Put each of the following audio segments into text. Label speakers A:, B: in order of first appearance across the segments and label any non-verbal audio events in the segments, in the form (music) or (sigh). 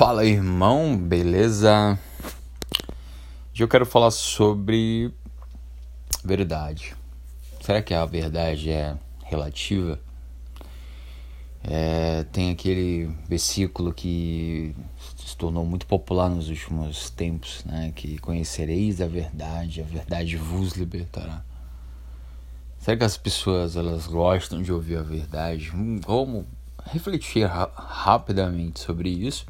A: Fala irmão, beleza? Hoje eu quero falar sobre verdade. Será que a verdade é relativa? É, tem aquele versículo que se tornou muito popular nos últimos tempos, né? Que conhecereis a verdade, a verdade vos libertará. Será que as pessoas elas gostam de ouvir a verdade? Vamos refletir ra rapidamente sobre isso.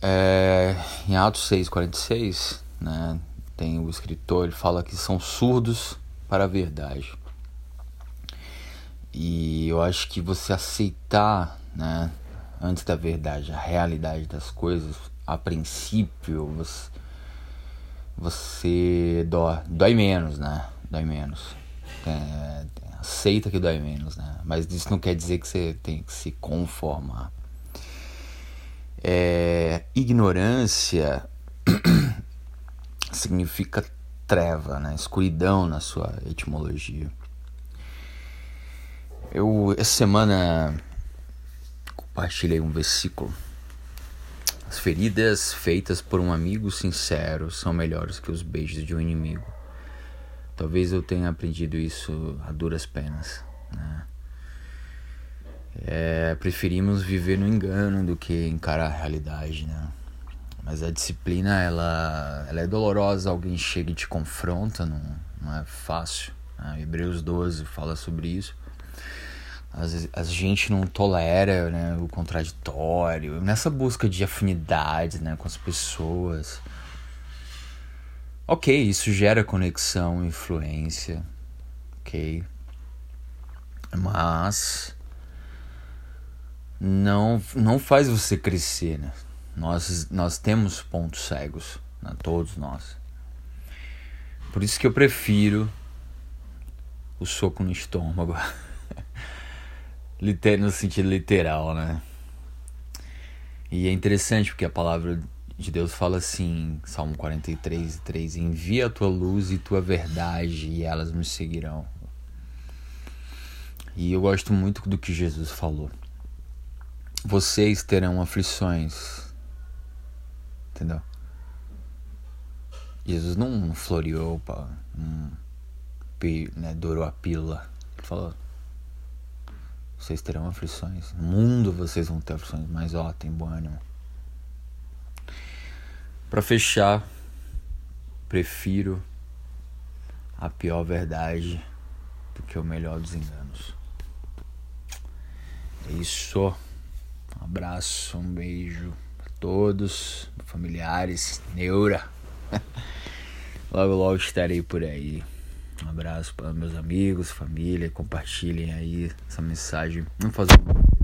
A: É, em Atos 6,46, né, tem o escritor, ele fala que são surdos para a verdade. E eu acho que você aceitar, né, antes da verdade, a realidade das coisas, a princípio, você, você dói, dói menos, né? Dói menos. É, aceita que dói menos, né? Mas isso não quer dizer que você tem que se conformar. Ignorância (clears throat) significa treva, né? escuridão na sua etimologia. Eu essa semana compartilhei um versículo. As feridas feitas por um amigo sincero são melhores que os beijos de um inimigo. Talvez eu tenha aprendido isso a duras penas. É, preferimos viver no engano do que encarar a realidade, né? Mas a disciplina, ela, ela é dolorosa, alguém chega e te confronta, não, não é fácil. Né? Hebreus 12 fala sobre isso. A gente não tolera né, o contraditório, nessa busca de afinidade né, com as pessoas. Ok, isso gera conexão, influência, ok. Mas não, não faz você crescer, né? Nós, nós temos pontos cegos, né? todos nós. Por isso que eu prefiro o soco no estômago. (laughs) no sentido literal, né? E é interessante porque a palavra de Deus fala assim, Salmo 43, 3: Envia a tua luz e tua verdade, e elas me seguirão. E eu gosto muito do que Jesus falou vocês terão aflições. Entendeu? Jesus não floreou, pá, um, né, dourou a pílula. Ele falou: vocês terão aflições. No mundo vocês vão ter aflições, mas ó, tem bom ânimo. Para fechar, prefiro a pior verdade do que o melhor dos enganos. É isso. Abraço, um beijo a todos, familiares, neura. (laughs) logo, logo estarei por aí. Um abraço para meus amigos, família. Compartilhem aí essa mensagem. Vamos fazer um